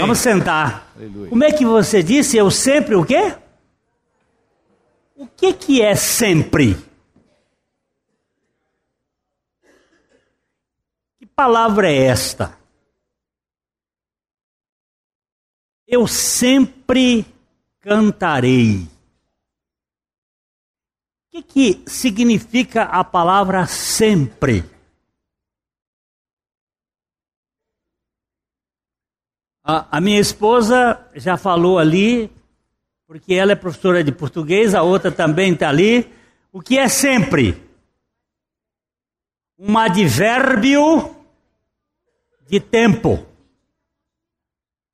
Vamos sentar. Aleluia. Como é que você disse? Eu sempre o quê? O que que é sempre? Que palavra é esta? Eu sempre cantarei. O que, que significa a palavra sempre? A, a minha esposa já falou ali, porque ela é professora de português, a outra também está ali. O que é sempre? Um advérbio de tempo.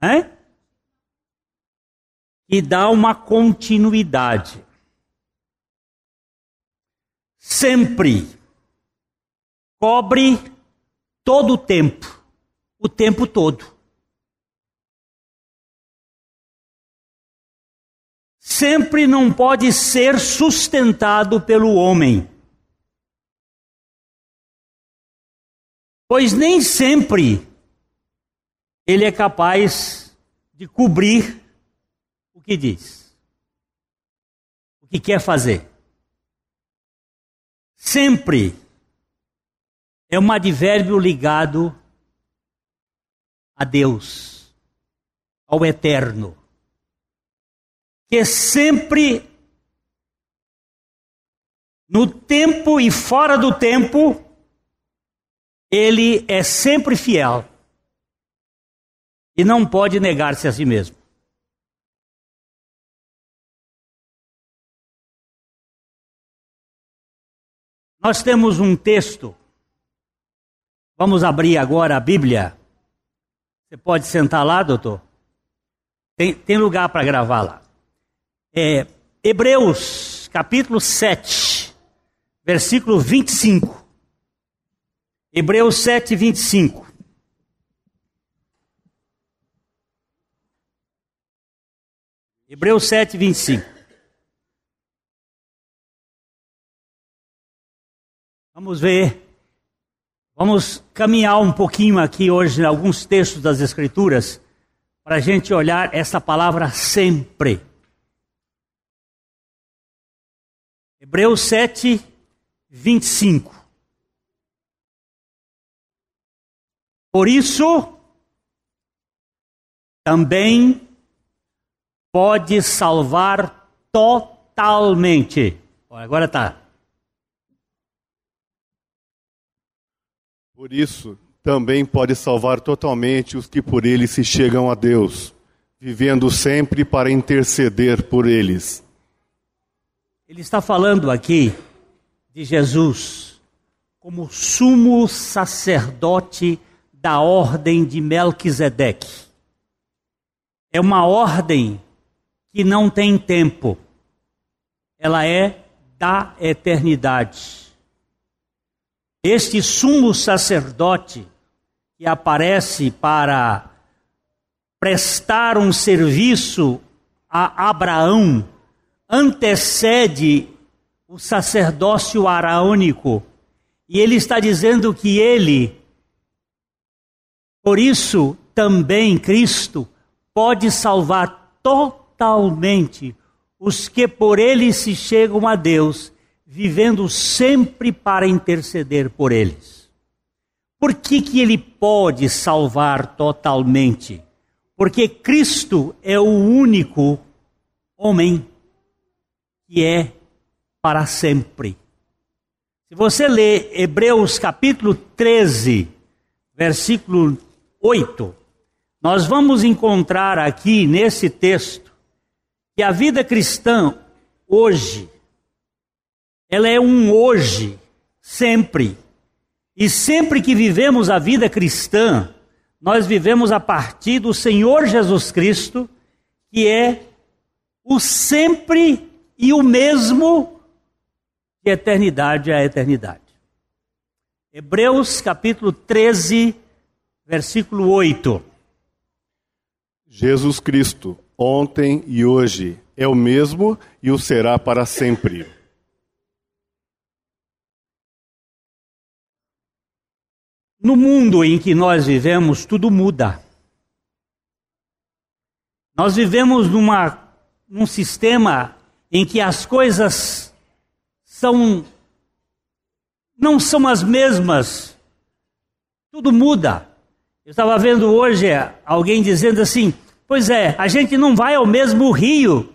Hein? E dá uma continuidade. Sempre cobre todo o tempo, o tempo todo. Sempre não pode ser sustentado pelo homem. Pois nem sempre ele é capaz de cobrir o que diz, o que quer fazer. Sempre é um advérbio ligado a Deus, ao eterno que sempre, no tempo e fora do tempo, ele é sempre fiel e não pode negar-se a si mesmo. Nós temos um texto, vamos abrir agora a Bíblia. Você pode sentar lá, doutor? Tem, tem lugar para gravar lá. É, Hebreus, capítulo 7, versículo 25. Hebreus 7, 25. Hebreus 7, 25. Vamos ver. Vamos caminhar um pouquinho aqui hoje em alguns textos das Escrituras para a gente olhar essa palavra sempre. Hebreus 7, 25. Por isso, também pode salvar totalmente. Agora está. Por isso, também pode salvar totalmente os que por ele se chegam a Deus, vivendo sempre para interceder por eles. Ele está falando aqui de Jesus como sumo sacerdote da ordem de Melquisedeque. É uma ordem que não tem tempo. Ela é da eternidade. Este sumo sacerdote que aparece para prestar um serviço a Abraão antecede o sacerdócio araônico. E ele está dizendo que ele, por isso também Cristo, pode salvar totalmente os que por ele se chegam a Deus, vivendo sempre para interceder por eles. Por que, que ele pode salvar totalmente? Porque Cristo é o único homem que é para sempre. Se você ler Hebreus capítulo 13, versículo 8, nós vamos encontrar aqui nesse texto que a vida cristã hoje, ela é um hoje, sempre. E sempre que vivemos a vida cristã, nós vivemos a partir do Senhor Jesus Cristo, que é o sempre e o mesmo de eternidade a eternidade. Hebreus capítulo 13, versículo 8. Jesus Cristo, ontem e hoje, é o mesmo e o será para sempre. No mundo em que nós vivemos, tudo muda. Nós vivemos numa, num sistema em que as coisas são não são as mesmas. Tudo muda. Eu estava vendo hoje alguém dizendo assim: Pois é, a gente não vai ao mesmo rio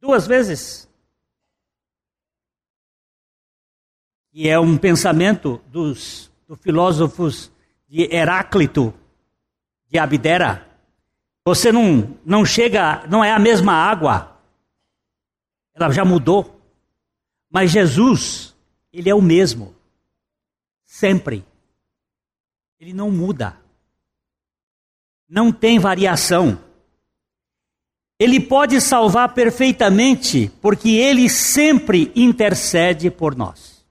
duas vezes. E é um pensamento dos, dos filósofos de Heráclito, de Abdera. Você não, não chega, não é a mesma água. Ela já mudou. Mas Jesus, ele é o mesmo. Sempre. Ele não muda. Não tem variação. Ele pode salvar perfeitamente, porque ele sempre intercede por nós.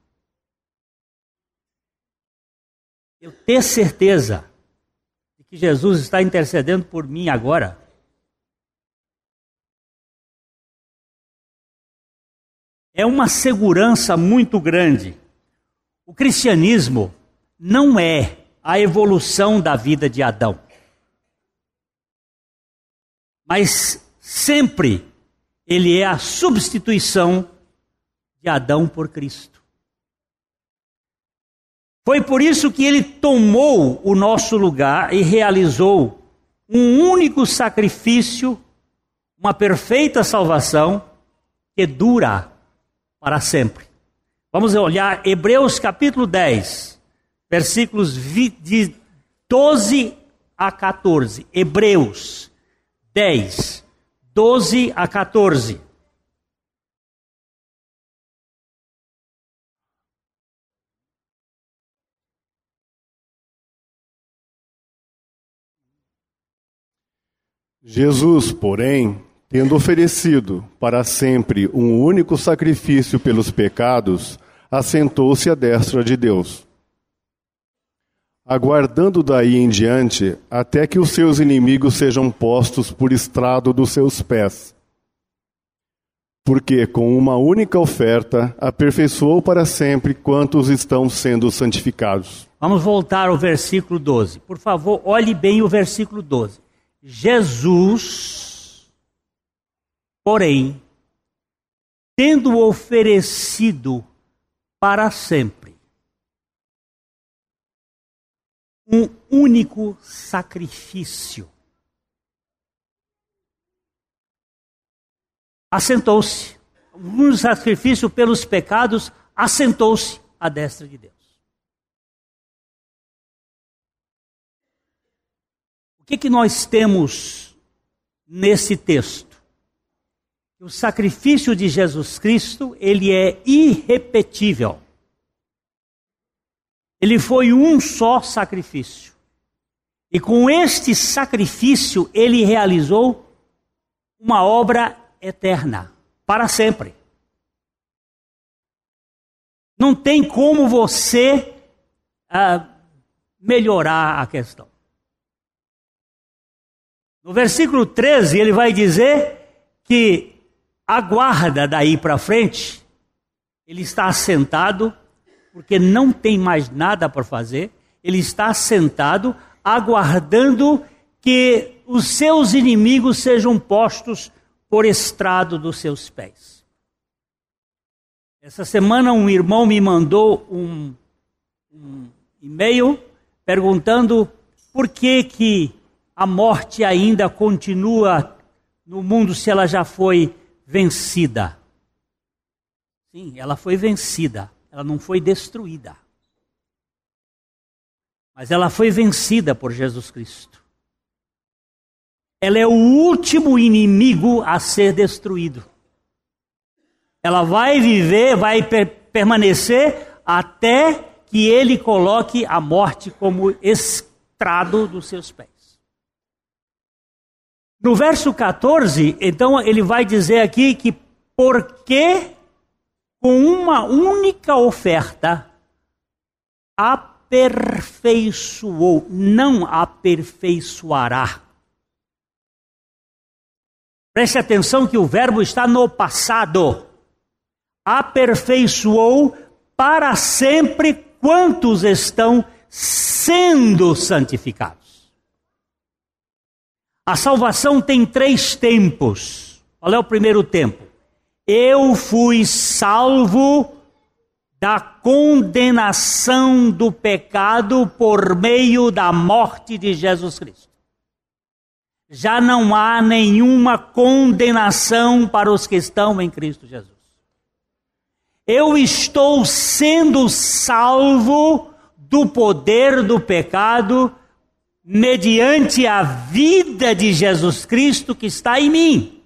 Eu tenho certeza que Jesus está intercedendo por mim agora. é uma segurança muito grande. O cristianismo não é a evolução da vida de Adão, mas sempre ele é a substituição de Adão por Cristo. Foi por isso que ele tomou o nosso lugar e realizou um único sacrifício, uma perfeita salvação que dura para sempre. Vamos olhar Hebreus capítulo 10, versículos de 12 a 14. Hebreus 10, 12 a 14. Jesus, porém, Tendo oferecido para sempre um único sacrifício pelos pecados, assentou-se à destra de Deus. Aguardando daí em diante até que os seus inimigos sejam postos por estrado dos seus pés. Porque com uma única oferta aperfeiçoou para sempre quantos estão sendo santificados. Vamos voltar ao versículo 12. Por favor, olhe bem o versículo 12. Jesus Porém, tendo oferecido para sempre um único sacrifício, assentou-se, um sacrifício pelos pecados, assentou-se à destra de Deus. Que, que nós temos nesse texto? O sacrifício de Jesus Cristo, ele é irrepetível. Ele foi um só sacrifício. E com este sacrifício ele realizou uma obra eterna, para sempre. Não tem como você ah, melhorar a questão. No versículo 13, ele vai dizer que aguarda daí para frente, ele está assentado, porque não tem mais nada para fazer, ele está sentado, aguardando que os seus inimigos sejam postos por estrado dos seus pés. Essa semana um irmão me mandou um, um e-mail perguntando por que, que a morte ainda continua no mundo se ela já foi vencida. Sim, ela foi vencida, ela não foi destruída. Mas ela foi vencida por Jesus Cristo. Ela é o último inimigo a ser destruído. Ela vai viver, vai per permanecer até que ele coloque a morte como estrado dos seus pés. No verso 14, então ele vai dizer aqui que porque com uma única oferta aperfeiçoou, não aperfeiçoará. Preste atenção que o verbo está no passado. Aperfeiçoou para sempre quantos estão sendo santificados. A salvação tem três tempos. Qual é o primeiro tempo? Eu fui salvo da condenação do pecado por meio da morte de Jesus Cristo. Já não há nenhuma condenação para os que estão em Cristo Jesus. Eu estou sendo salvo do poder do pecado mediante a vida de Jesus Cristo que está em mim.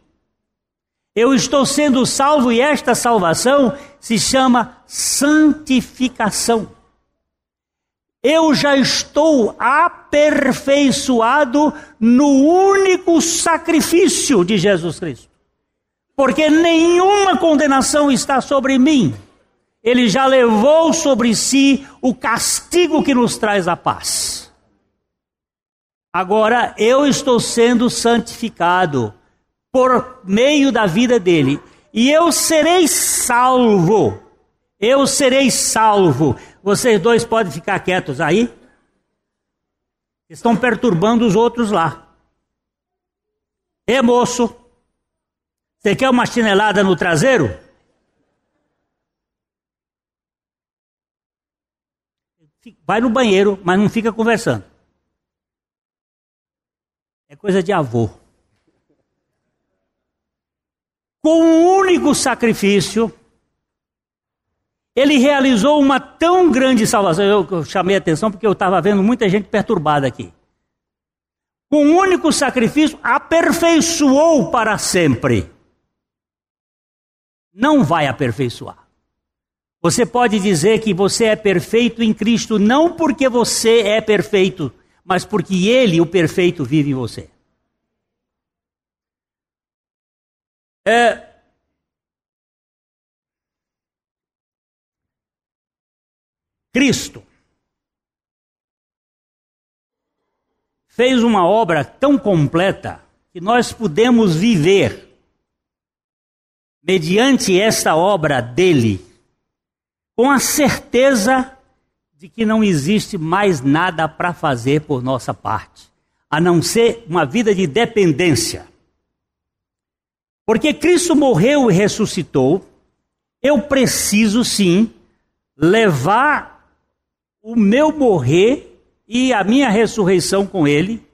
Eu estou sendo salvo e esta salvação se chama santificação. Eu já estou aperfeiçoado no único sacrifício de Jesus Cristo. Porque nenhuma condenação está sobre mim. Ele já levou sobre si o castigo que nos traz a paz. Agora eu estou sendo santificado por meio da vida dele. E eu serei salvo. Eu serei salvo. Vocês dois podem ficar quietos aí? Estão perturbando os outros lá. Ê moço, você quer uma chinelada no traseiro? Vai no banheiro, mas não fica conversando. É coisa de avô com um único sacrifício, ele realizou uma tão grande salvação. Eu, eu chamei a atenção porque eu estava vendo muita gente perturbada aqui. Com um único sacrifício, aperfeiçoou para sempre. Não vai aperfeiçoar. Você pode dizer que você é perfeito em Cristo não porque você é perfeito, mas porque Ele, o perfeito, vive em você. É, Cristo fez uma obra tão completa que nós podemos viver mediante esta obra dele com a certeza de que não existe mais nada para fazer por nossa parte, a não ser uma vida de dependência. Porque Cristo morreu e ressuscitou, eu preciso sim levar o meu morrer e a minha ressurreição com Ele,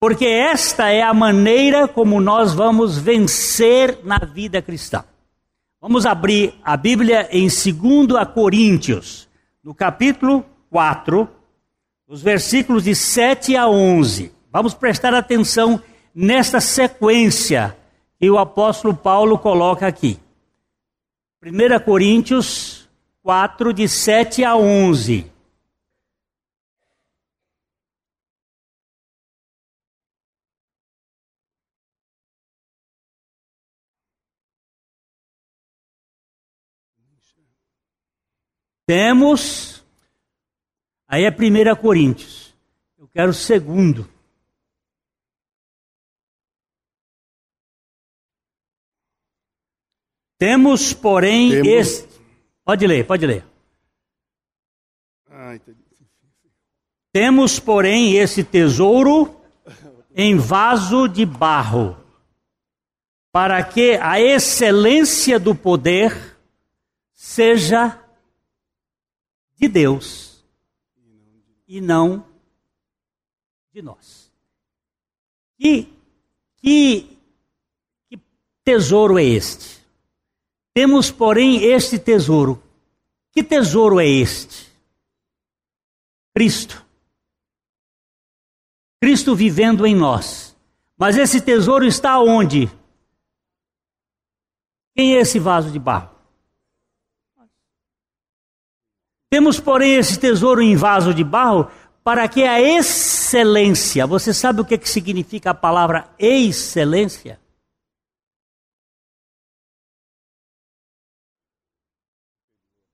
porque esta é a maneira como nós vamos vencer na vida cristã. Vamos abrir a Bíblia em 2 Coríntios, no capítulo 4, os versículos de 7 a 11. Vamos prestar atenção nesta sequência que o apóstolo Paulo coloca aqui. 1 Coríntios 4, de 7 a 11. Temos, aí é 1 Coríntios, eu quero o segundo. Temos, porém, Temos... Esse... Pode ler, pode ler. Ah, Temos, porém, esse tesouro em vaso de barro, para que a excelência do poder seja de Deus e não de nós. Que, que, que tesouro é este? Temos, porém, este tesouro. Que tesouro é este? Cristo. Cristo vivendo em nós. Mas esse tesouro está onde? Quem é esse vaso de barro? Temos, porém, esse tesouro em vaso de barro para que a excelência, você sabe o que, que significa a palavra excelência?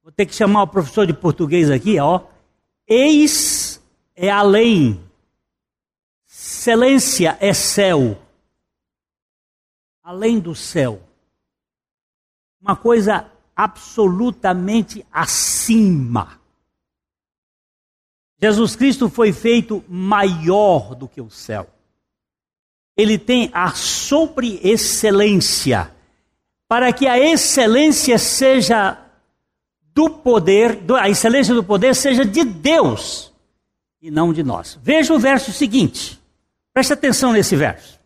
Vou ter que chamar o professor de português aqui, ó. Eis é além. Excelência é céu. Além do céu. Uma coisa absolutamente acima. Jesus Cristo foi feito maior do que o céu. ele tem a sobre-excelência, para que a excelência seja do poder, a excelência do poder seja de Deus e não de nós. Veja o verso seguinte. Preste atenção nesse verso.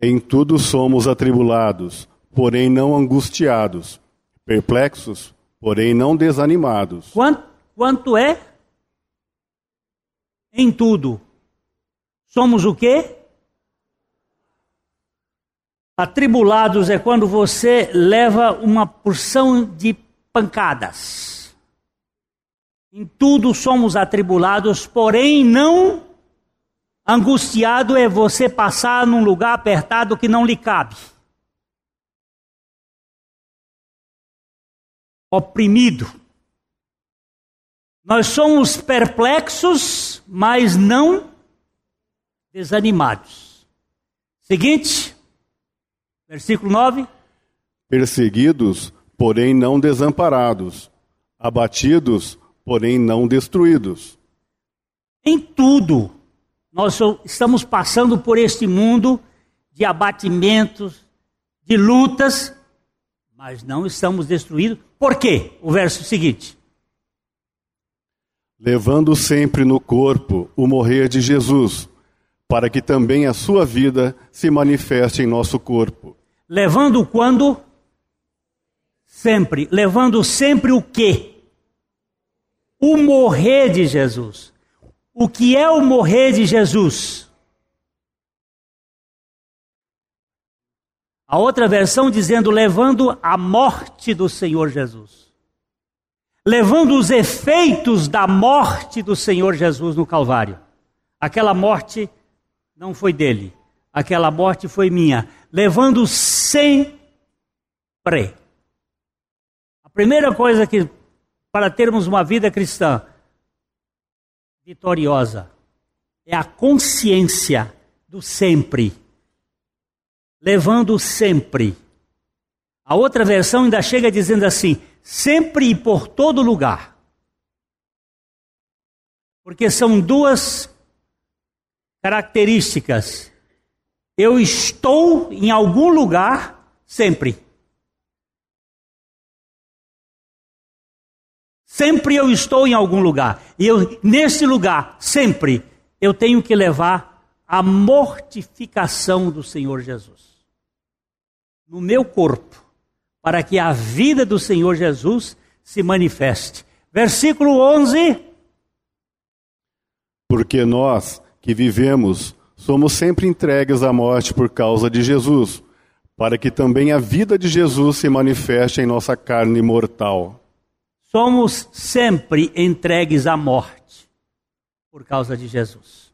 Em tudo somos atribulados, porém não angustiados, perplexos, porém não desanimados. Quanto, quanto é? Em tudo. Somos o quê? Atribulados é quando você leva uma porção de pancadas. Em tudo somos atribulados, porém não angustiado é você passar num lugar apertado que não lhe cabe. Oprimido. Nós somos perplexos, mas não desanimados. Seguinte, versículo 9. Perseguidos, porém não desamparados, abatidos, porém não destruídos. Em tudo, nós estamos passando por este mundo de abatimentos, de lutas, mas não estamos destruídos. Por quê? O verso seguinte. Levando sempre no corpo o morrer de Jesus, para que também a sua vida se manifeste em nosso corpo. Levando quando? Sempre. Levando sempre o quê? O morrer de Jesus. O que é o morrer de Jesus? A outra versão dizendo levando a morte do Senhor Jesus. Levando os efeitos da morte do Senhor Jesus no Calvário. Aquela morte não foi dele, aquela morte foi minha. Levando sempre primeira coisa que para termos uma vida cristã vitoriosa é a consciência do sempre, levando sempre. A outra versão ainda chega dizendo assim: sempre e por todo lugar. Porque são duas características. Eu estou em algum lugar sempre. Sempre eu estou em algum lugar. E eu, nesse lugar, sempre, eu tenho que levar a mortificação do Senhor Jesus. No meu corpo, para que a vida do Senhor Jesus se manifeste. Versículo 11. Porque nós que vivemos somos sempre entregues à morte por causa de Jesus, para que também a vida de Jesus se manifeste em nossa carne mortal somos sempre entregues à morte por causa de Jesus.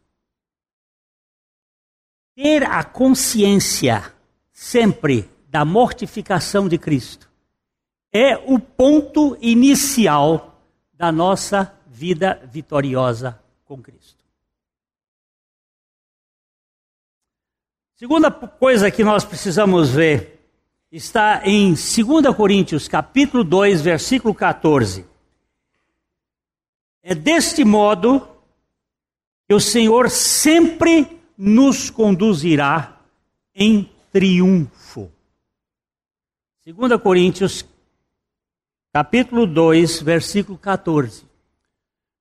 Ter a consciência sempre da mortificação de Cristo é o ponto inicial da nossa vida vitoriosa com Cristo. Segunda coisa que nós precisamos ver está em 2 Coríntios, capítulo 2, versículo 14. É deste modo que o Senhor sempre nos conduzirá em triunfo. 2 Coríntios, capítulo 2, versículo 14.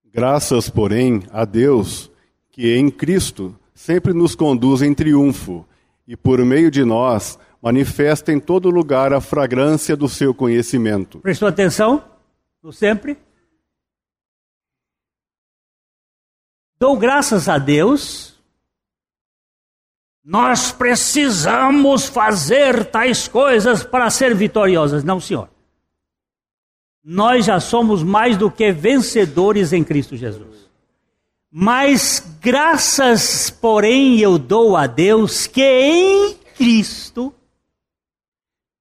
Graças, porém, a Deus, que em Cristo sempre nos conduz em triunfo, e por meio de nós manifesta em todo lugar a fragrância do seu conhecimento. Prestou atenção? No sempre? Dou graças a Deus. Nós precisamos fazer tais coisas para ser vitoriosas. Não, senhor. Nós já somos mais do que vencedores em Cristo Jesus. Mas graças, porém, eu dou a Deus que em Cristo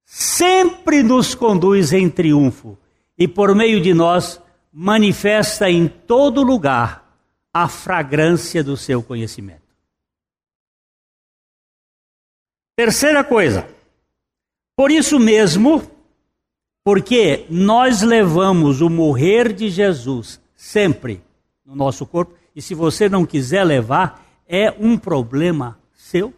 sempre nos conduz em triunfo e por meio de nós manifesta em todo lugar a fragrância do seu conhecimento. Terceira coisa, por isso mesmo, porque nós levamos o morrer de Jesus sempre no nosso corpo, e se você não quiser levar, é um problema seu,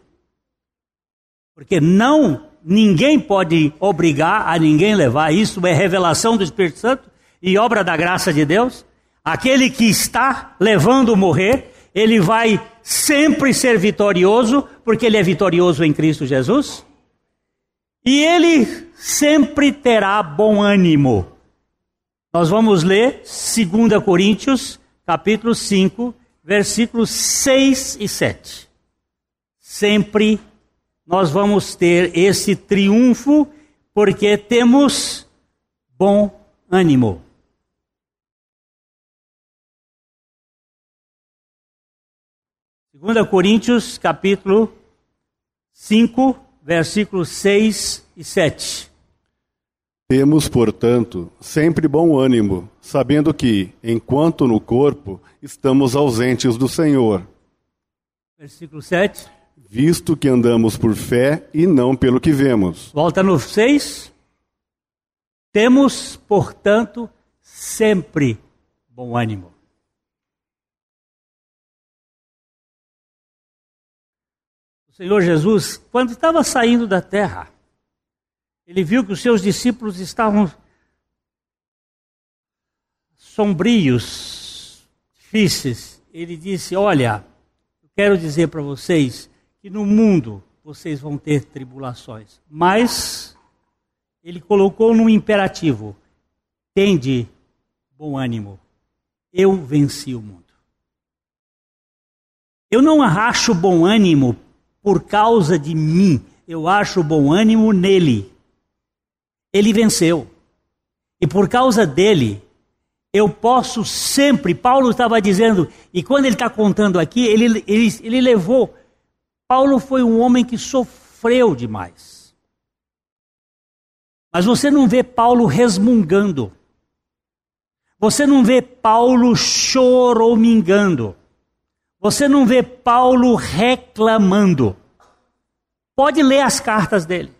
Porque não, ninguém pode obrigar a ninguém levar. Isso é revelação do Espírito Santo e obra da graça de Deus. Aquele que está levando morrer, ele vai sempre ser vitorioso, porque ele é vitorioso em Cristo Jesus. E ele sempre terá bom ânimo. Nós vamos ler 2 Coríntios, capítulo 5, versículos 6 e 7. Sempre nós vamos ter esse triunfo, porque temos bom ânimo. Segunda Coríntios, capítulo 5, versículos 6 e 7. Temos, portanto, sempre bom ânimo, sabendo que, enquanto no corpo, estamos ausentes do Senhor. Versículo 7. Visto que andamos por fé e não pelo que vemos. Volta no 6. Temos, portanto, sempre bom ânimo. Senhor Jesus, quando estava saindo da terra, ele viu que os seus discípulos estavam sombrios, difíceis. Ele disse: Olha, eu quero dizer para vocês que no mundo vocês vão ter tribulações, mas ele colocou num imperativo: tende bom ânimo, eu venci o mundo. Eu não acho bom ânimo por causa de mim, eu acho bom ânimo nele ele venceu. E por causa dele, eu posso sempre. Paulo estava dizendo, e quando ele está contando aqui, ele, ele, ele levou. Paulo foi um homem que sofreu demais. Mas você não vê Paulo resmungando. Você não vê Paulo choromingando. Você não vê Paulo reclamando. Pode ler as cartas dele.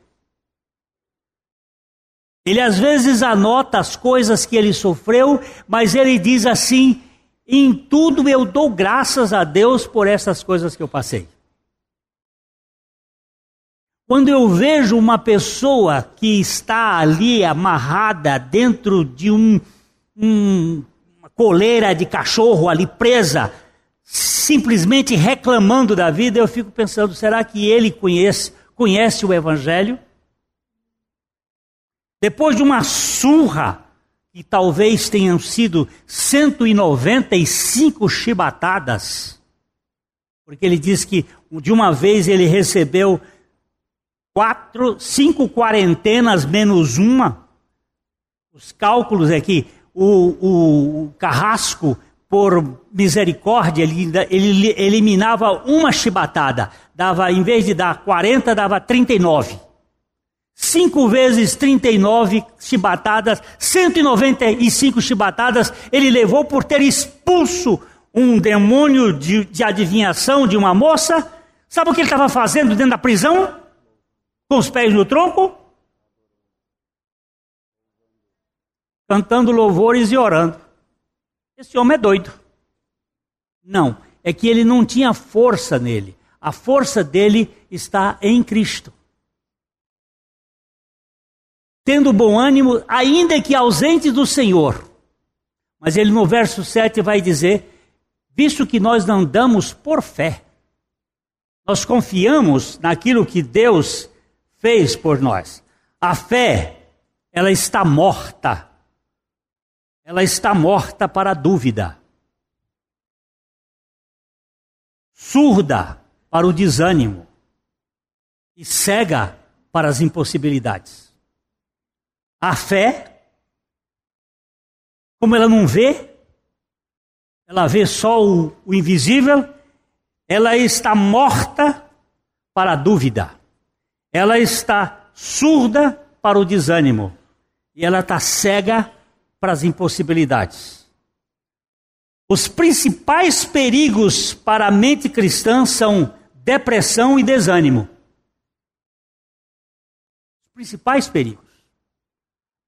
Ele às vezes anota as coisas que ele sofreu, mas ele diz assim: em tudo eu dou graças a Deus por essas coisas que eu passei. Quando eu vejo uma pessoa que está ali amarrada dentro de um, um, uma coleira de cachorro ali presa, simplesmente reclamando da vida, eu fico pensando: será que ele conhece, conhece o Evangelho? Depois de uma surra, que talvez tenham sido 195 chibatadas, porque ele diz que de uma vez ele recebeu quatro, cinco quarentenas menos uma. Os cálculos é que o, o carrasco, por misericórdia, ele, ele eliminava uma chibatada. Dava, em vez de dar 40, dava 39. 5 vezes 39 chibatadas, 195 chibatadas, ele levou por ter expulso um demônio de, de adivinhação de uma moça. Sabe o que ele estava fazendo dentro da prisão? Com os pés no tronco? Cantando louvores e orando. Esse homem é doido. Não, é que ele não tinha força nele. A força dele está em Cristo tendo bom ânimo, ainda que ausente do Senhor. Mas ele no verso 7 vai dizer: visto que nós andamos por fé, nós confiamos naquilo que Deus fez por nós. A fé, ela está morta. Ela está morta para a dúvida. Surda para o desânimo e cega para as impossibilidades. A fé, como ela não vê, ela vê só o, o invisível, ela está morta para a dúvida, ela está surda para o desânimo e ela está cega para as impossibilidades. Os principais perigos para a mente cristã são depressão e desânimo. Os principais perigos.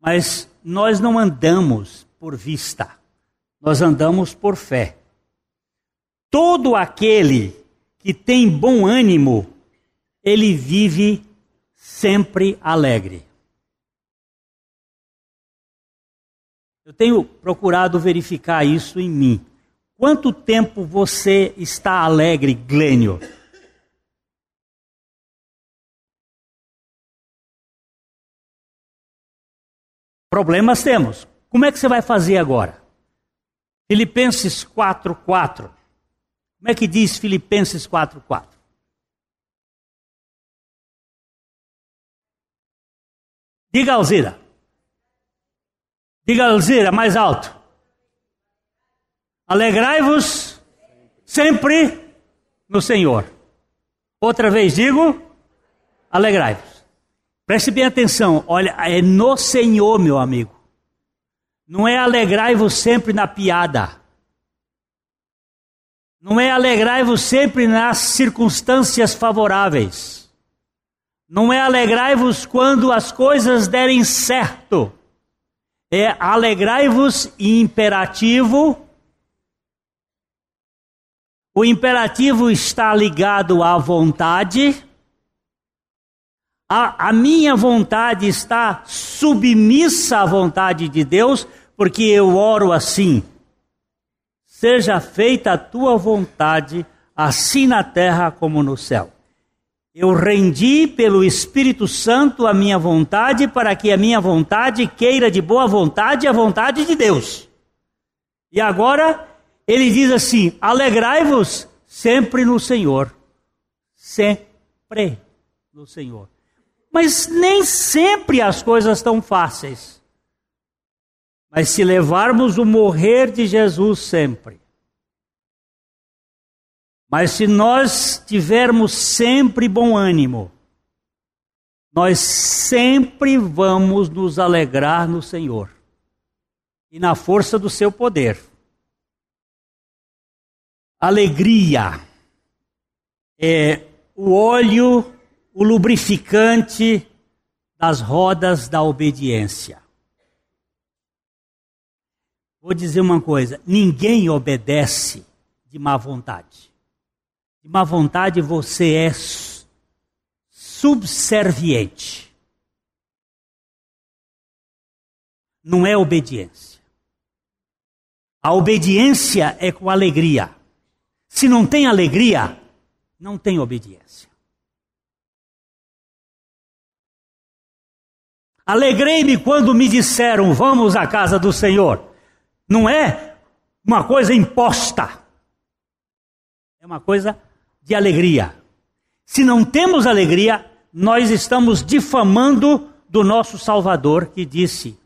Mas nós não andamos por vista, nós andamos por fé. Todo aquele que tem bom ânimo, ele vive sempre alegre. Eu tenho procurado verificar isso em mim. Quanto tempo você está alegre, Glênio? Problemas temos. Como é que você vai fazer agora? Filipenses 4:4. Como é que diz Filipenses 4:4? Diga Alzira. Diga Alzira mais alto. Alegrai-vos sempre no Senhor. Outra vez digo, alegrai-vos. Preste bem atenção, olha, é no Senhor, meu amigo. Não é alegrai-vos sempre na piada. Não é alegrai-vos sempre nas circunstâncias favoráveis. Não é alegrai-vos quando as coisas derem certo. É alegrai-vos imperativo. O imperativo está ligado à vontade. A, a, minha vontade está submissa à vontade de Deus, porque eu oro assim: seja feita a tua vontade, assim na terra como no céu. Eu rendi pelo Espírito Santo a minha vontade para que a minha vontade queira de boa vontade a vontade de Deus. E agora ele diz assim: alegrai-vos sempre no Senhor. Sempre no Senhor. Mas nem sempre as coisas estão fáceis. Mas se levarmos o morrer de Jesus sempre, mas se nós tivermos sempre bom ânimo, nós sempre vamos nos alegrar no Senhor e na força do seu poder. Alegria é o óleo, o lubrificante das rodas da obediência. Vou dizer uma coisa: ninguém obedece de má vontade. De má vontade você é subserviente. Não é obediência. A obediência é com alegria. Se não tem alegria, não tem obediência. Alegrei-me quando me disseram: Vamos à casa do Senhor. Não é uma coisa imposta, é uma coisa de alegria. Se não temos alegria, nós estamos difamando do nosso Salvador que disse: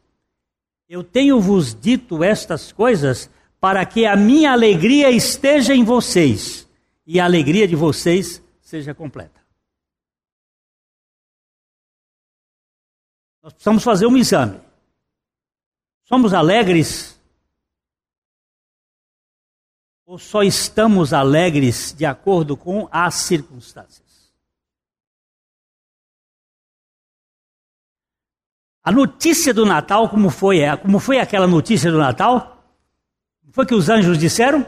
Eu tenho vos dito estas coisas para que a minha alegria esteja em vocês e a alegria de vocês seja completa. Nós precisamos fazer um exame. Somos alegres ou só estamos alegres de acordo com as circunstâncias? A notícia do Natal, como foi, como foi aquela notícia do Natal? Foi que os anjos disseram?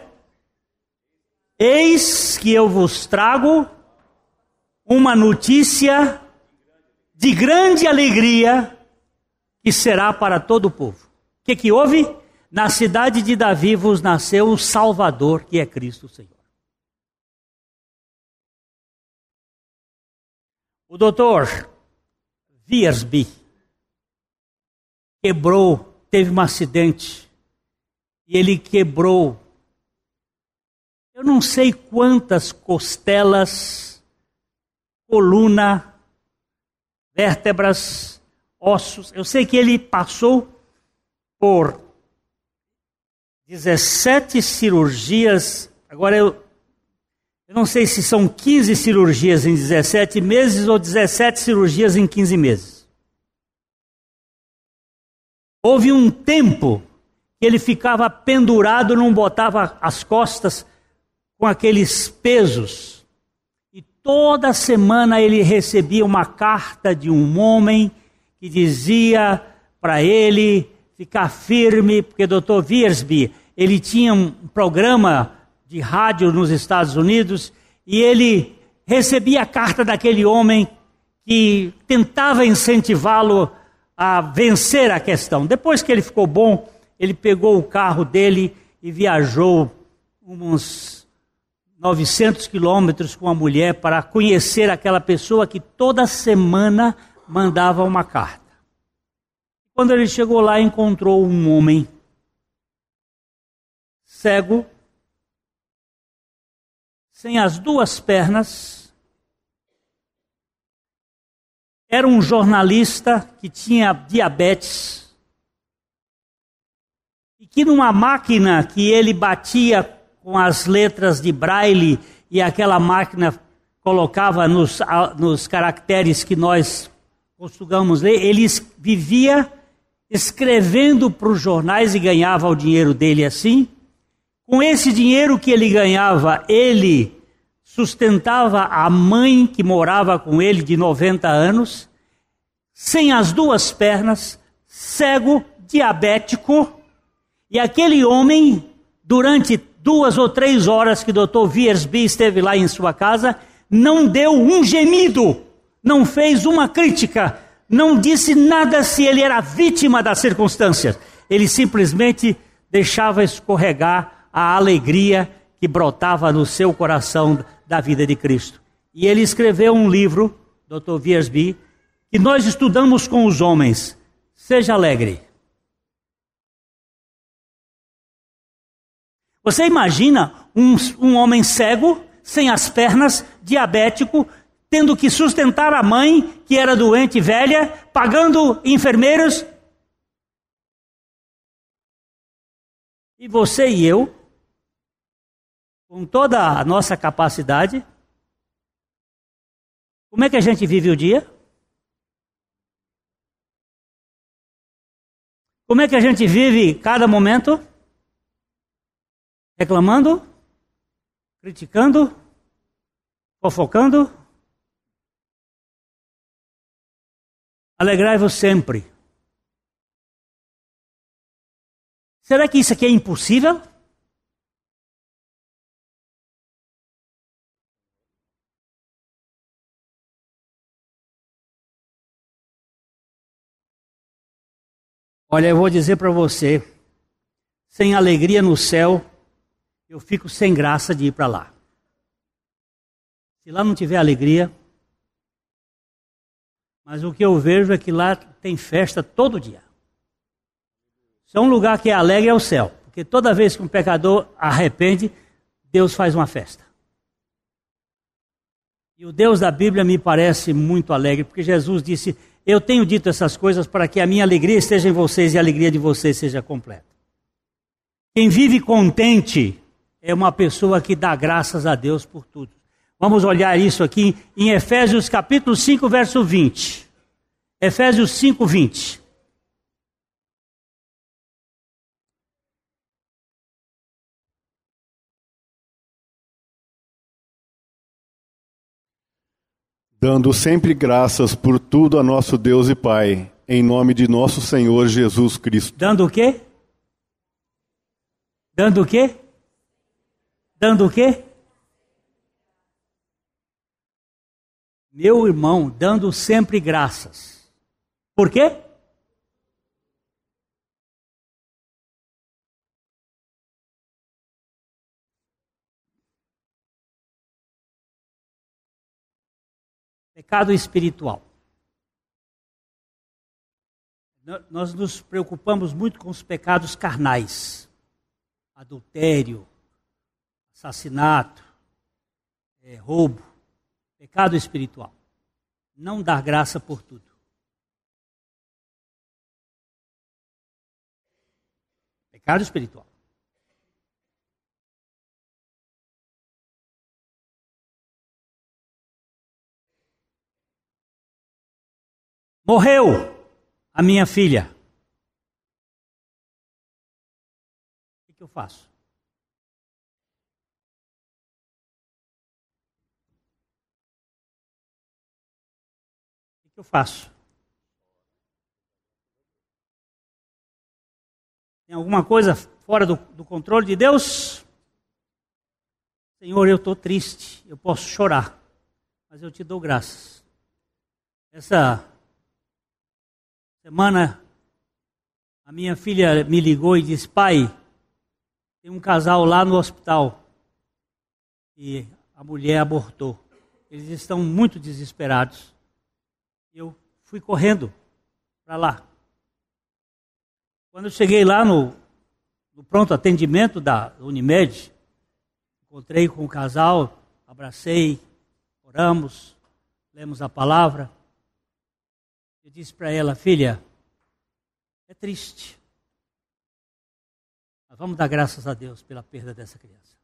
Eis que eu vos trago uma notícia de grande alegria que será para todo o povo. O que, que houve? Na cidade de Davi vos nasceu o Salvador, que é Cristo Senhor. O doutor Viersby quebrou, teve um acidente, e ele quebrou, eu não sei quantas costelas, coluna, vértebras, ossos, eu sei que ele passou por 17 cirurgias. Agora eu, eu não sei se são 15 cirurgias em 17 meses ou 17 cirurgias em 15 meses. Houve um tempo que ele ficava pendurado, não botava as costas com aqueles pesos. E toda semana ele recebia uma carta de um homem que dizia para ele ficar firme, porque Dr. Wiersbe, ele tinha um programa de rádio nos Estados Unidos e ele recebia a carta daquele homem que tentava incentivá-lo a vencer a questão. Depois que ele ficou bom, ele pegou o carro dele e viajou uns 900 quilômetros com a mulher para conhecer aquela pessoa que toda semana mandava uma carta. Quando ele chegou lá, encontrou um homem cego, sem as duas pernas, era um jornalista que tinha diabetes e que numa máquina que ele batia com as letras de braille e aquela máquina colocava nos, nos caracteres que nós costumamos ler, ele vivia escrevendo para os jornais e ganhava o dinheiro dele assim. Com esse dinheiro que ele ganhava, ele sustentava a mãe que morava com ele de 90 anos, sem as duas pernas, cego, diabético, e aquele homem, durante duas ou três horas que o Dr. Viersby esteve lá em sua casa, não deu um gemido, não fez uma crítica, não disse nada se ele era vítima das circunstâncias. Ele simplesmente deixava escorregar a alegria que brotava no seu coração da vida de Cristo. E ele escreveu um livro, Dr. Viersby, que nós estudamos com os homens. Seja alegre. Você imagina um, um homem cego, sem as pernas, diabético, tendo que sustentar a mãe, que era doente velha, pagando enfermeiros. E você e eu, com toda a nossa capacidade, como é que a gente vive o dia? Como é que a gente vive cada momento? Reclamando? Criticando? Fofocando? Alegrai-vos sempre. Será que isso aqui é impossível? Olha, eu vou dizer para você, sem alegria no céu, eu fico sem graça de ir para lá. Se lá não tiver alegria, mas o que eu vejo é que lá tem festa todo dia. Se é um lugar que é alegre é o céu, porque toda vez que um pecador arrepende, Deus faz uma festa. E o Deus da Bíblia me parece muito alegre, porque Jesus disse: Eu tenho dito essas coisas para que a minha alegria esteja em vocês e a alegria de vocês seja completa. Quem vive contente é uma pessoa que dá graças a Deus por tudo. Vamos olhar isso aqui em Efésios capítulo 5, verso 20. Efésios 5, 20. Dando sempre graças por tudo a nosso Deus e Pai, em nome de nosso Senhor Jesus Cristo. Dando o quê? Dando o quê? Dando o quê? Meu irmão, dando sempre graças. Por quê? Pecado espiritual. Nós nos preocupamos muito com os pecados carnais: adultério, assassinato, é, roubo. Pecado espiritual. Não dar graça por tudo. Pecado espiritual. Morreu a minha filha. O que eu faço? Que eu faço? Tem alguma coisa fora do, do controle de Deus? Senhor, eu estou triste, eu posso chorar, mas eu te dou graças. Essa semana, a minha filha me ligou e disse: Pai, tem um casal lá no hospital e a mulher abortou. Eles estão muito desesperados. Eu fui correndo para lá. Quando eu cheguei lá no, no pronto atendimento da Unimed, encontrei com o casal, abracei, oramos, lemos a palavra. Eu disse para ela, filha, é triste. Mas vamos dar graças a Deus pela perda dessa criança.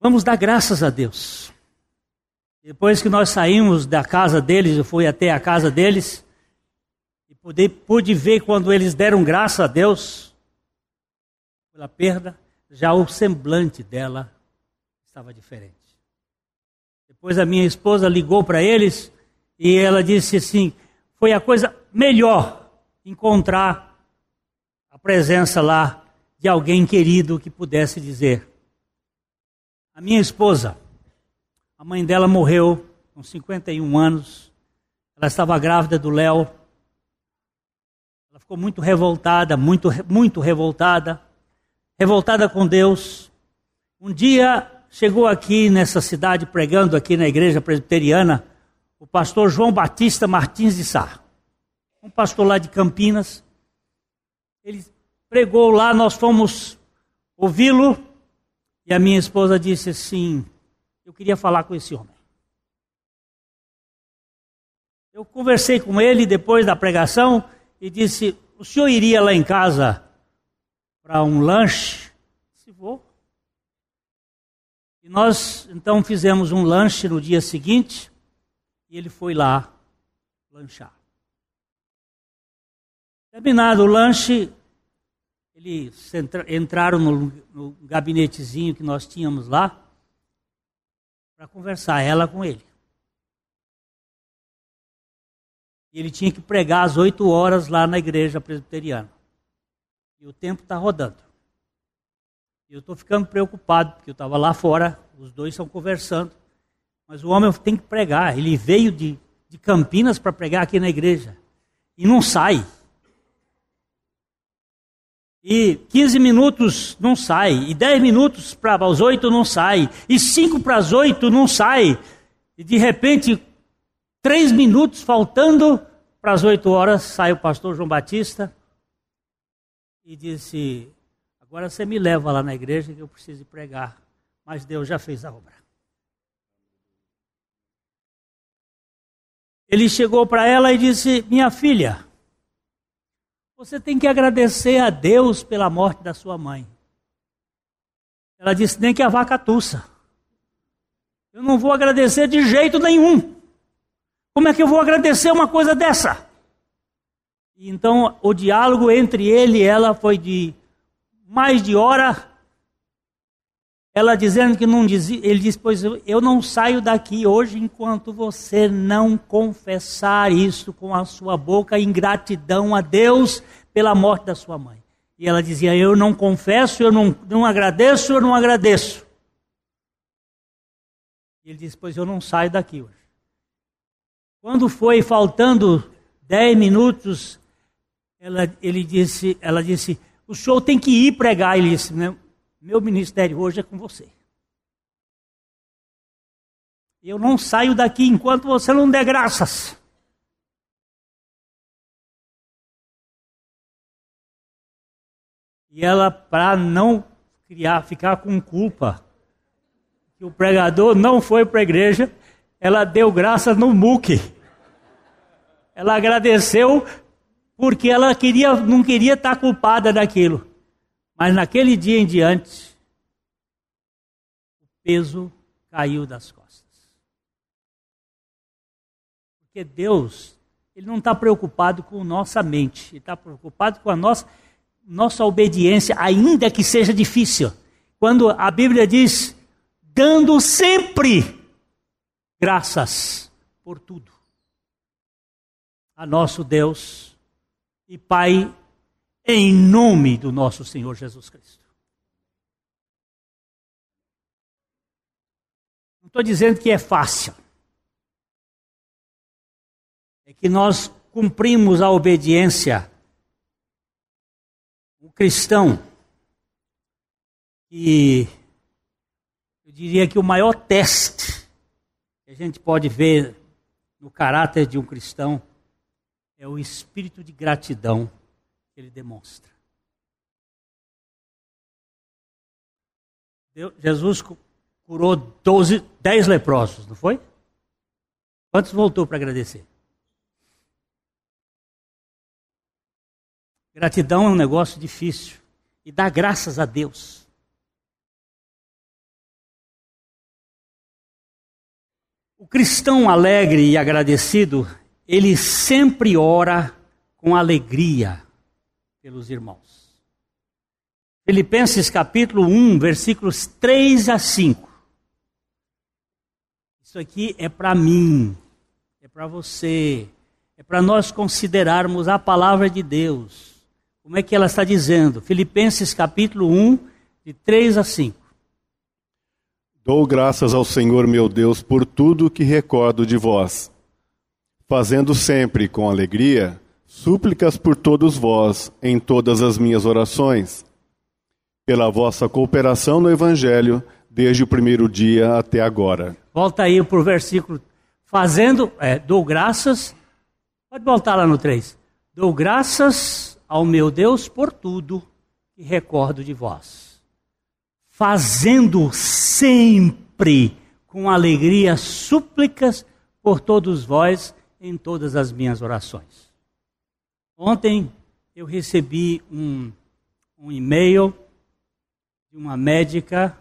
Vamos dar graças a Deus. Depois que nós saímos da casa deles, eu fui até a casa deles e pude, pude ver quando eles deram graças a Deus pela perda, já o semblante dela estava diferente. Depois a minha esposa ligou para eles e ela disse assim: foi a coisa melhor encontrar a presença lá de alguém querido que pudesse dizer: a minha esposa, a mãe dela morreu com 51 anos. Ela estava grávida do Léo. Ela ficou muito revoltada, muito, muito revoltada. Revoltada com Deus. Um dia chegou aqui nessa cidade, pregando aqui na igreja presbiteriana, o pastor João Batista Martins de Sá. Um pastor lá de Campinas. Ele pregou lá, nós fomos ouvi-lo e a minha esposa disse assim: Eu queria falar com esse homem. Eu conversei com ele depois da pregação e disse: O senhor iria lá em casa para um lanche? Se vou. E nós então fizemos um lanche no dia seguinte e ele foi lá lanchar. Terminado o lanche, eles entraram no, no gabinetezinho que nós tínhamos lá para conversar, ela com ele. E ele tinha que pregar às oito horas lá na igreja presbiteriana. E o tempo está rodando. E eu estou ficando preocupado, porque eu estava lá fora, os dois estão conversando. Mas o homem tem que pregar. Ele veio de, de Campinas para pregar aqui na igreja. E não sai. E 15 minutos não sai, e 10 minutos para as 8 não sai, e 5 para as 8 não sai. E de repente, 3 minutos faltando para as 8 horas, sai o pastor João Batista e disse: Agora você me leva lá na igreja que eu preciso pregar. Mas Deus já fez a obra. Ele chegou para ela e disse: Minha filha, você tem que agradecer a Deus pela morte da sua mãe. Ela disse: nem que a vaca tussa. Eu não vou agradecer de jeito nenhum. Como é que eu vou agradecer uma coisa dessa? Então o diálogo entre ele e ela foi de mais de hora ela dizendo que não dizia, ele disse: Pois eu não saio daqui hoje enquanto você não confessar isso com a sua boca em gratidão a Deus pela morte da sua mãe. E ela dizia: Eu não confesso, eu não, não agradeço, eu não agradeço. E ele disse: Pois eu não saio daqui hoje. Quando foi faltando dez minutos, ela, ele disse, ela disse: O senhor tem que ir pregar. Ele disse: meu ministério hoje é com você. Eu não saio daqui enquanto você não der graças. E ela, para não criar, ficar com culpa, que o pregador não foi para a igreja, ela deu graças no muque. Ela agradeceu porque ela queria, não queria estar culpada daquilo. Mas naquele dia em diante, o peso caiu das costas. Porque Deus, Ele não está preocupado com nossa mente, Ele está preocupado com a nossa, nossa obediência, ainda que seja difícil. Quando a Bíblia diz, dando sempre graças por tudo a nosso Deus e Pai em nome do nosso Senhor Jesus Cristo. estou dizendo que é fácil. É que nós cumprimos a obediência. O cristão, e eu diria que o maior teste que a gente pode ver no caráter de um cristão é o espírito de gratidão que ele demonstra. Jesus curou 12, 10 leprosos, não foi? Quantos voltou para agradecer? Gratidão é um negócio difícil. E dá graças a Deus. O cristão alegre e agradecido, ele sempre ora com alegria pelos irmãos. Filipenses capítulo 1, versículos 3 a 5. Isso aqui é para mim, é para você, é para nós considerarmos a palavra de Deus. Como é que ela está dizendo? Filipenses capítulo 1, de 3 a 5. Dou graças ao Senhor meu Deus por tudo que recordo de vós, fazendo sempre com alegria súplicas por todos vós em todas as minhas orações, pela vossa cooperação no Evangelho desde o primeiro dia até agora. Volta aí para o versículo. Fazendo, é, dou graças. Pode voltar lá no 3. Dou graças ao meu Deus por tudo que recordo de vós. Fazendo sempre com alegria súplicas por todos vós em todas as minhas orações. Ontem eu recebi um, um e-mail de uma médica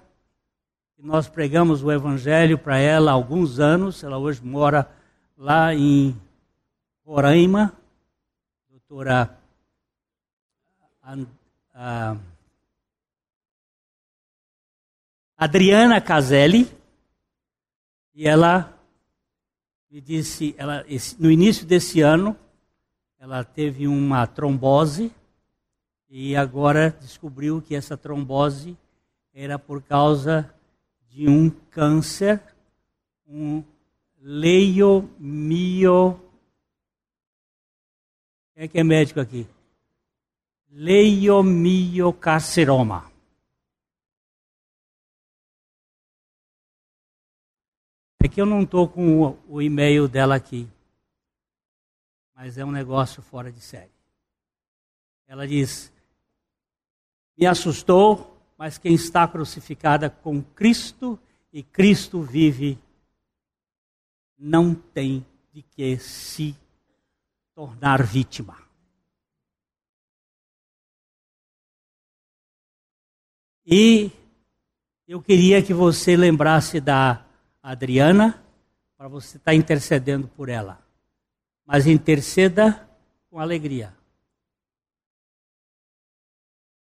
que nós pregamos o evangelho para ela há alguns anos. Ela hoje mora lá em Roraima, doutora Adriana Caselli, e ela me disse, ela, no início desse ano, ela teve uma trombose e agora descobriu que essa trombose era por causa de um câncer, um leiomio. Quem é que é médico aqui? leiomiocarceroma. É que eu não estou com o e-mail dela aqui, mas é um negócio fora de série. Ela diz: Me assustou, mas quem está crucificada com Cristo e Cristo vive, não tem de que se tornar vítima. E eu queria que você lembrasse da Adriana, para você estar intercedendo por ela. Mas interceda com alegria.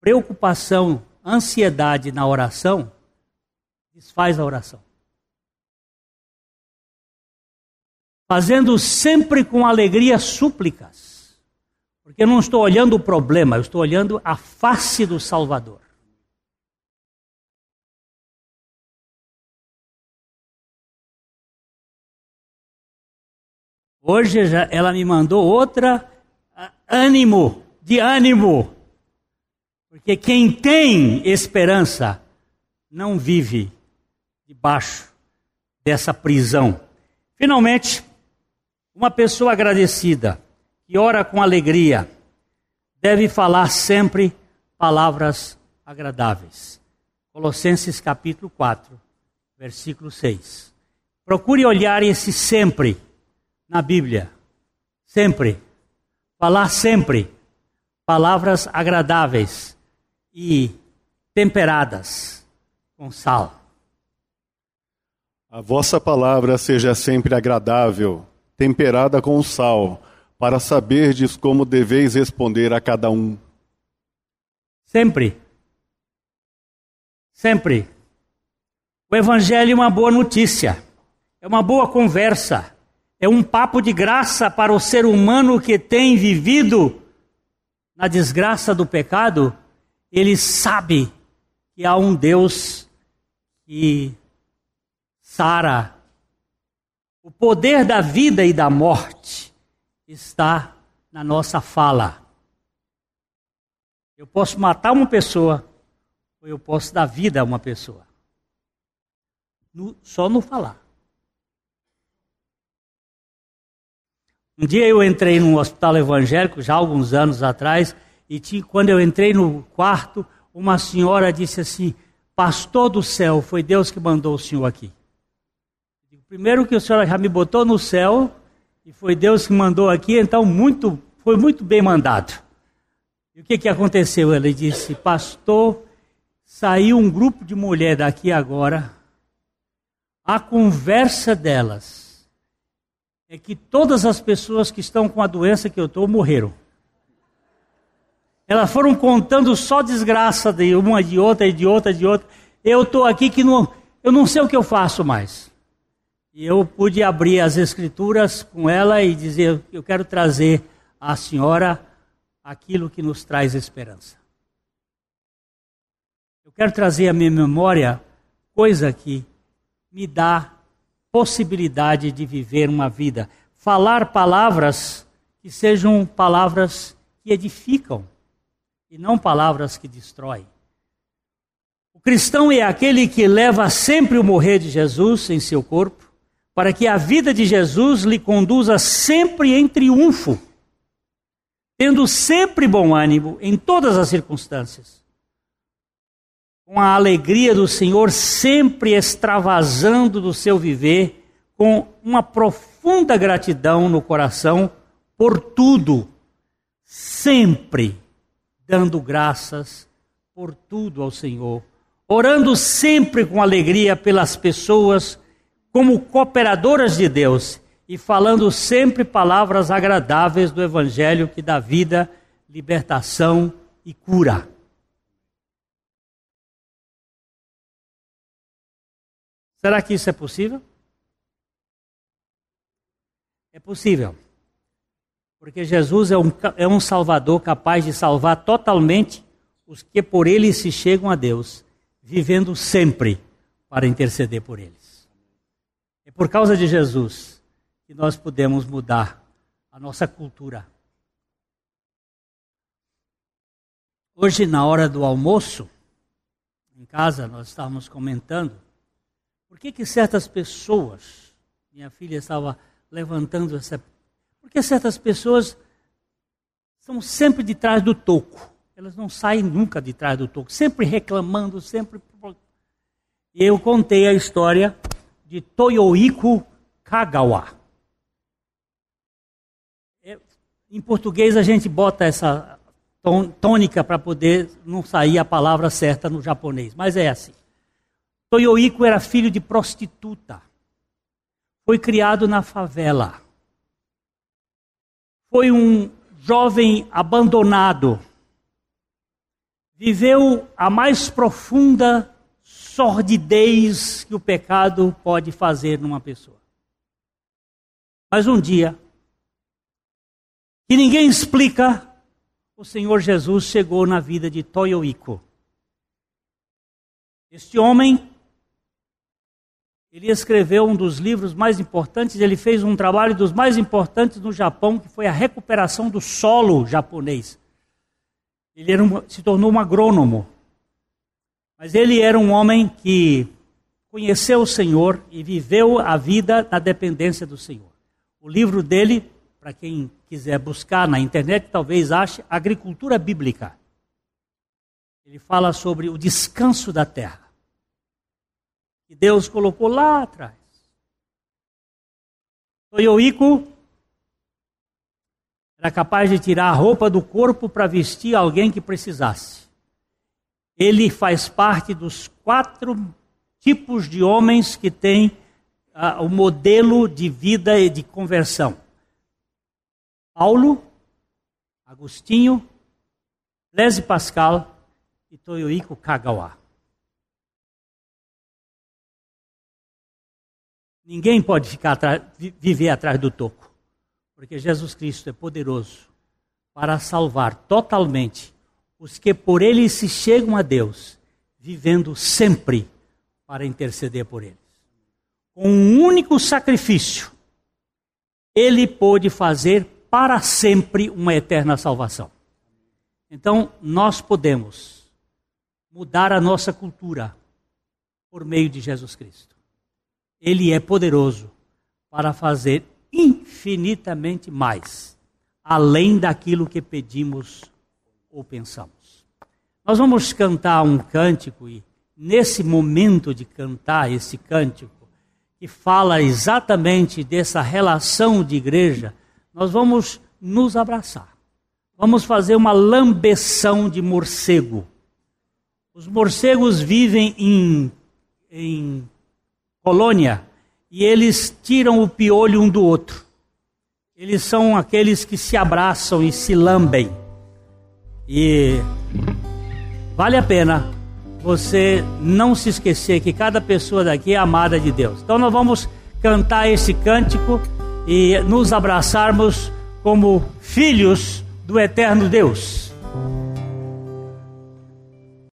Preocupação, ansiedade na oração, desfaz a oração. Fazendo sempre com alegria súplicas. Porque eu não estou olhando o problema, eu estou olhando a face do Salvador. Hoje ela me mandou outra ânimo, de ânimo. Porque quem tem esperança não vive debaixo dessa prisão. Finalmente, uma pessoa agradecida, que ora com alegria, deve falar sempre palavras agradáveis. Colossenses capítulo 4, versículo 6. Procure olhar esse sempre na Bíblia. Sempre. Falar sempre palavras agradáveis e temperadas com sal. A vossa palavra seja sempre agradável, temperada com sal, para saberdes como deveis responder a cada um. Sempre. Sempre. O Evangelho é uma boa notícia, é uma boa conversa é um papo de graça para o ser humano que tem vivido na desgraça do pecado. Ele sabe que há um Deus que Sara. O poder da vida e da morte está na nossa fala. Eu posso matar uma pessoa, ou eu posso dar vida a uma pessoa. No, só no falar. Um dia eu entrei num hospital evangélico, já alguns anos atrás, e tinha, quando eu entrei no quarto, uma senhora disse assim: Pastor do céu, foi Deus que mandou o senhor aqui. Primeiro que o senhor já me botou no céu, e foi Deus que mandou aqui, então muito, foi muito bem mandado. E o que, que aconteceu? Ele disse: Pastor, saiu um grupo de mulher daqui agora, a conversa delas é que todas as pessoas que estão com a doença que eu estou morreram. Elas foram contando só desgraça de uma, de outra, e de outra, de outra. Eu estou aqui que não, eu não sei o que eu faço mais. E eu pude abrir as escrituras com ela e dizer: eu quero trazer à senhora aquilo que nos traz esperança. Eu quero trazer à minha memória coisa que me dá possibilidade de viver uma vida. Falar palavras que sejam palavras que edificam e não palavras que destroem. O cristão é aquele que leva sempre o morrer de Jesus em seu corpo, para que a vida de Jesus lhe conduza sempre em triunfo, tendo sempre bom ânimo em todas as circunstâncias com a alegria do Senhor sempre extravasando do seu viver, com uma profunda gratidão no coração por tudo, sempre dando graças por tudo ao Senhor, orando sempre com alegria pelas pessoas como cooperadoras de Deus e falando sempre palavras agradáveis do Evangelho que dá vida, libertação e cura. Será que isso é possível? É possível. Porque Jesus é um, é um Salvador capaz de salvar totalmente os que por ele se chegam a Deus, vivendo sempre para interceder por eles. É por causa de Jesus que nós podemos mudar a nossa cultura. Hoje, na hora do almoço, em casa, nós estávamos comentando por que, que certas pessoas, minha filha estava levantando essa. Por que certas pessoas estão sempre de trás do toco? Elas não saem nunca de trás do toco, sempre reclamando, sempre. E eu contei a história de Toyohiko Kagawa. É, em português a gente bota essa tônica para poder não sair a palavra certa no japonês, mas é assim. Toyoiko era filho de prostituta. Foi criado na favela. Foi um jovem abandonado. Viveu a mais profunda sordidez que o pecado pode fazer numa pessoa. Mas um dia, que ninguém explica, o Senhor Jesus chegou na vida de Toyoiko. Este homem ele escreveu um dos livros mais importantes, ele fez um trabalho dos mais importantes no Japão, que foi a recuperação do solo japonês. Ele um, se tornou um agrônomo. Mas ele era um homem que conheceu o Senhor e viveu a vida na dependência do Senhor. O livro dele, para quem quiser buscar na internet, talvez ache Agricultura Bíblica. Ele fala sobre o descanso da terra que Deus colocou lá atrás. Toyoiko era capaz de tirar a roupa do corpo para vestir alguém que precisasse. Ele faz parte dos quatro tipos de homens que têm uh, o modelo de vida e de conversão: Paulo, Agostinho, Blaise Pascal e Toyoiko Kagawa. Ninguém pode ficar atrás, viver atrás do toco, porque Jesus Cristo é poderoso para salvar totalmente os que por ele se chegam a Deus, vivendo sempre para interceder por eles. com um único sacrifício, ele pôde fazer para sempre uma eterna salvação. Então, nós podemos mudar a nossa cultura por meio de Jesus Cristo. Ele é poderoso para fazer infinitamente mais, além daquilo que pedimos ou pensamos. Nós vamos cantar um cântico e nesse momento de cantar esse cântico, que fala exatamente dessa relação de igreja, nós vamos nos abraçar. Vamos fazer uma lambeção de morcego. Os morcegos vivem em, em colônia e eles tiram o piolho um do outro. Eles são aqueles que se abraçam e se lambem. E vale a pena você não se esquecer que cada pessoa daqui é amada de Deus. Então nós vamos cantar esse cântico e nos abraçarmos como filhos do eterno Deus.